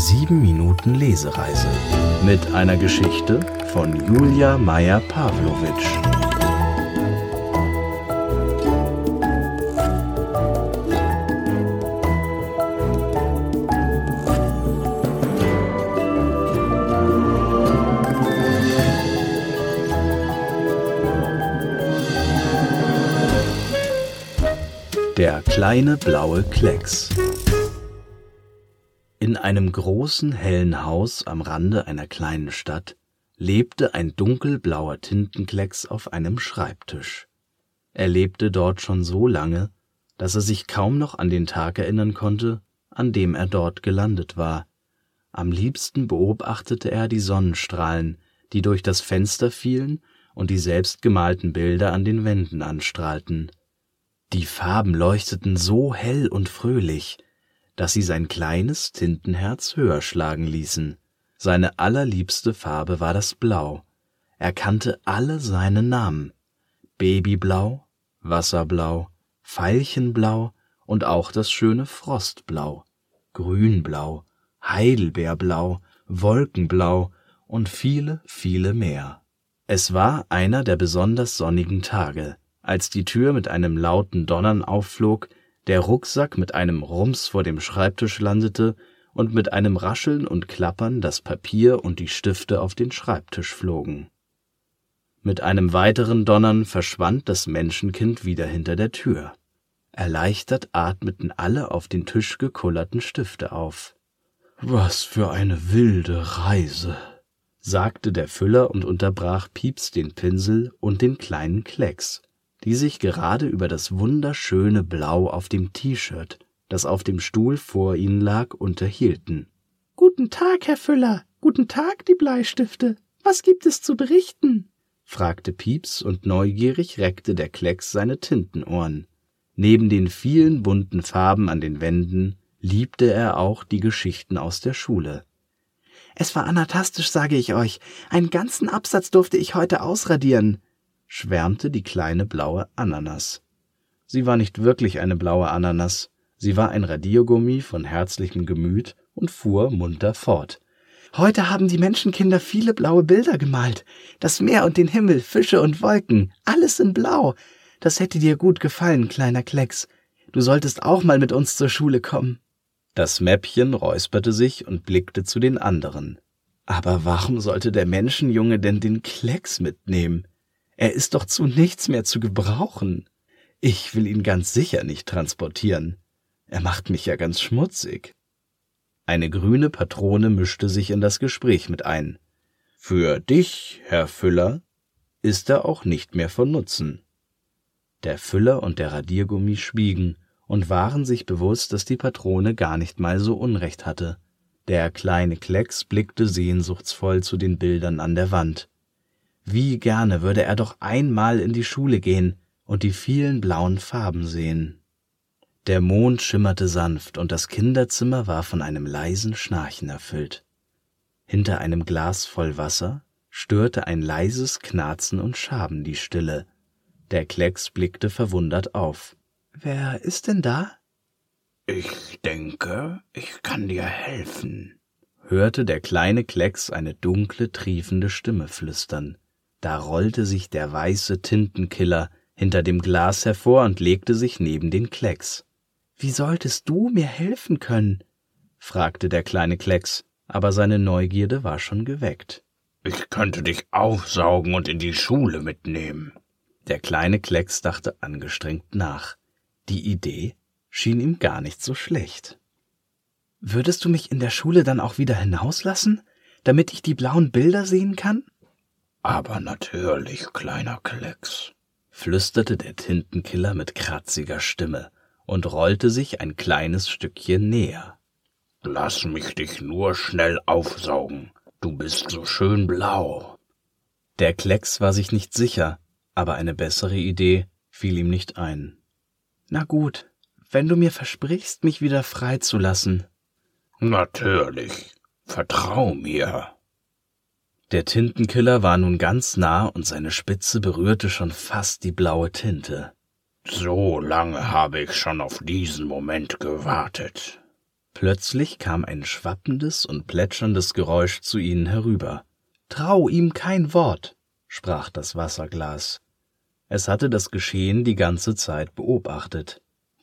7 Minuten Lesereise mit einer Geschichte von Julia Meyer-Pawlowitsch. Der kleine blaue Klecks. In einem großen hellen Haus am Rande einer kleinen Stadt lebte ein dunkelblauer Tintenklecks auf einem Schreibtisch. Er lebte dort schon so lange, dass er sich kaum noch an den Tag erinnern konnte, an dem er dort gelandet war. Am liebsten beobachtete er die Sonnenstrahlen, die durch das Fenster fielen und die selbstgemalten Bilder an den Wänden anstrahlten. Die Farben leuchteten so hell und fröhlich, dass sie sein kleines Tintenherz höher schlagen ließen. Seine allerliebste Farbe war das Blau. Er kannte alle seine Namen. Babyblau, Wasserblau, Veilchenblau und auch das schöne Frostblau, Grünblau, Heidelbeerblau, Wolkenblau und viele, viele mehr. Es war einer der besonders sonnigen Tage, als die Tür mit einem lauten Donnern aufflog, der Rucksack mit einem Rums vor dem Schreibtisch landete und mit einem Rascheln und Klappern das Papier und die Stifte auf den Schreibtisch flogen. Mit einem weiteren Donnern verschwand das Menschenkind wieder hinter der Tür. Erleichtert atmeten alle auf den Tisch gekullerten Stifte auf. Was für eine wilde Reise, sagte der Füller und unterbrach Pieps den Pinsel und den kleinen Klecks die sich gerade über das wunderschöne Blau auf dem T-Shirt, das auf dem Stuhl vor ihnen lag, unterhielten. Guten Tag, Herr Füller. Guten Tag, die Bleistifte. Was gibt es zu berichten? fragte Pieps und neugierig reckte der Klecks seine Tintenohren. Neben den vielen bunten Farben an den Wänden liebte er auch die Geschichten aus der Schule. Es war anatastisch, sage ich euch. Einen ganzen Absatz durfte ich heute ausradieren schwärmte die kleine blaue Ananas. Sie war nicht wirklich eine blaue Ananas, sie war ein Radiergummi von herzlichem Gemüt und fuhr munter fort. Heute haben die Menschenkinder viele blaue Bilder gemalt. Das Meer und den Himmel, Fische und Wolken, alles in Blau. Das hätte dir gut gefallen, kleiner Klecks. Du solltest auch mal mit uns zur Schule kommen. Das Mäppchen räusperte sich und blickte zu den anderen. Aber warum sollte der Menschenjunge denn den Klecks mitnehmen? Er ist doch zu nichts mehr zu gebrauchen. Ich will ihn ganz sicher nicht transportieren. Er macht mich ja ganz schmutzig. Eine grüne Patrone mischte sich in das Gespräch mit ein. Für dich, Herr Füller, ist er auch nicht mehr von Nutzen. Der Füller und der Radiergummi schwiegen und waren sich bewusst, dass die Patrone gar nicht mal so Unrecht hatte. Der kleine Klecks blickte sehnsuchtsvoll zu den Bildern an der Wand. Wie gerne würde er doch einmal in die Schule gehen und die vielen blauen Farben sehen. Der Mond schimmerte sanft und das Kinderzimmer war von einem leisen Schnarchen erfüllt. Hinter einem Glas voll Wasser störte ein leises Knarzen und Schaben die Stille. Der Klecks blickte verwundert auf. Wer ist denn da? Ich denke, ich kann dir helfen, hörte der kleine Klecks eine dunkle, triefende Stimme flüstern. Da rollte sich der weiße Tintenkiller hinter dem Glas hervor und legte sich neben den Klecks. Wie solltest du mir helfen können? fragte der kleine Klecks, aber seine Neugierde war schon geweckt. Ich könnte dich aufsaugen und in die Schule mitnehmen. Der kleine Klecks dachte angestrengt nach. Die Idee schien ihm gar nicht so schlecht. Würdest du mich in der Schule dann auch wieder hinauslassen, damit ich die blauen Bilder sehen kann? Aber natürlich, kleiner Klecks, flüsterte der Tintenkiller mit kratziger Stimme und rollte sich ein kleines Stückchen näher. Lass mich dich nur schnell aufsaugen. Du bist so schön blau. Der Klecks war sich nicht sicher, aber eine bessere Idee fiel ihm nicht ein. Na gut, wenn du mir versprichst, mich wieder freizulassen. Natürlich. Vertrau mir. Der Tintenkiller war nun ganz nah und seine Spitze berührte schon fast die blaue Tinte. So lange habe ich schon auf diesen Moment gewartet. Plötzlich kam ein schwappendes und plätscherndes Geräusch zu ihnen herüber. Trau ihm kein Wort, sprach das Wasserglas. Es hatte das Geschehen die ganze Zeit beobachtet.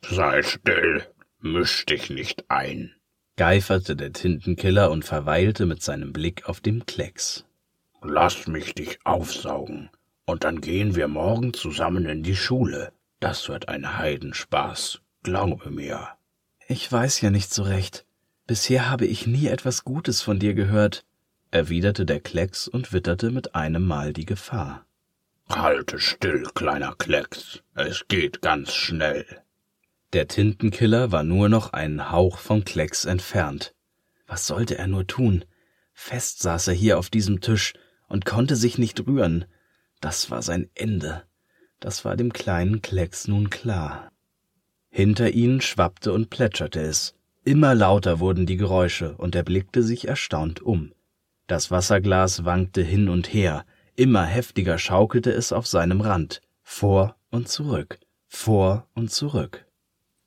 Sei still, misch dich nicht ein, geiferte der Tintenkiller und verweilte mit seinem Blick auf dem Klecks. Lass mich dich aufsaugen, und dann gehen wir morgen zusammen in die Schule. Das wird ein Heidenspaß, glaube mir. Ich weiß ja nicht so recht. Bisher habe ich nie etwas Gutes von dir gehört, erwiderte der Klecks und witterte mit einem Mal die Gefahr. Halte still, kleiner Klecks, es geht ganz schnell. Der Tintenkiller war nur noch einen Hauch vom Klecks entfernt. Was sollte er nur tun? Fest saß er hier auf diesem Tisch und konnte sich nicht rühren. Das war sein Ende. Das war dem kleinen Klecks nun klar. Hinter ihnen schwappte und plätscherte es. Immer lauter wurden die Geräusche, und er blickte sich erstaunt um. Das Wasserglas wankte hin und her, immer heftiger schaukelte es auf seinem Rand, vor und zurück, vor und zurück.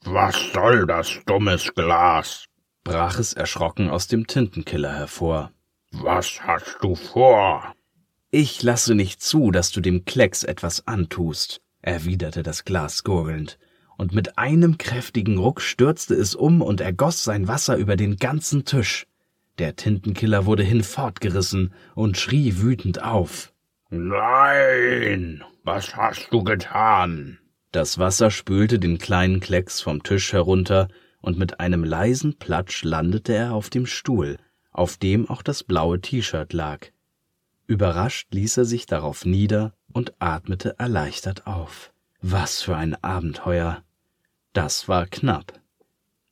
Was soll das dummes Glas? brach es erschrocken aus dem Tintenkiller hervor. Was hast du vor? Ich lasse nicht zu, dass du dem Klecks etwas antust, erwiderte das Glas gurgelnd und mit einem kräftigen Ruck stürzte es um und ergoss sein Wasser über den ganzen Tisch. Der Tintenkiller wurde hinfortgerissen und schrie wütend auf. Nein, was hast du getan? Das Wasser spülte den kleinen Klecks vom Tisch herunter, und mit einem leisen Platsch landete er auf dem Stuhl, auf dem auch das blaue T-Shirt lag. Überrascht ließ er sich darauf nieder und atmete erleichtert auf. Was für ein Abenteuer. Das war knapp.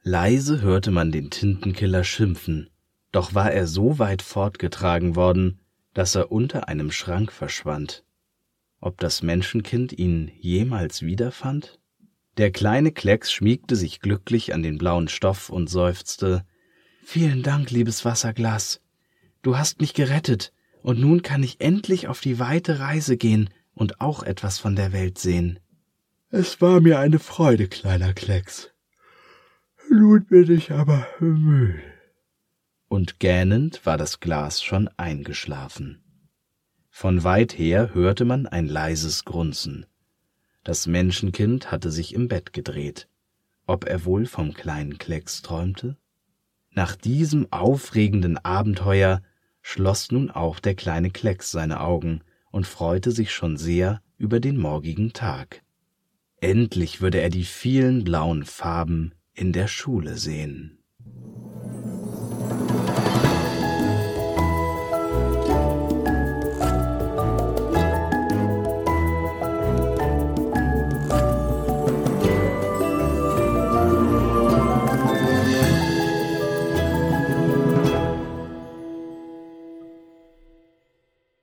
Leise hörte man den Tintenkiller schimpfen, doch war er so weit fortgetragen worden, dass er unter einem Schrank verschwand. Ob das Menschenkind ihn jemals wiederfand? Der kleine Klecks schmiegte sich glücklich an den blauen Stoff und seufzte Vielen Dank, liebes Wasserglas. Du hast mich gerettet, und nun kann ich endlich auf die weite Reise gehen und auch etwas von der Welt sehen. Es war mir eine Freude, kleiner Klecks. Nun bin ich aber müde. Und gähnend war das Glas schon eingeschlafen. Von weit her hörte man ein leises Grunzen. Das Menschenkind hatte sich im Bett gedreht. Ob er wohl vom kleinen Klecks träumte? Nach diesem aufregenden Abenteuer schloss nun auch der kleine Klecks seine Augen und freute sich schon sehr über den morgigen Tag. Endlich würde er die vielen blauen Farben in der Schule sehen.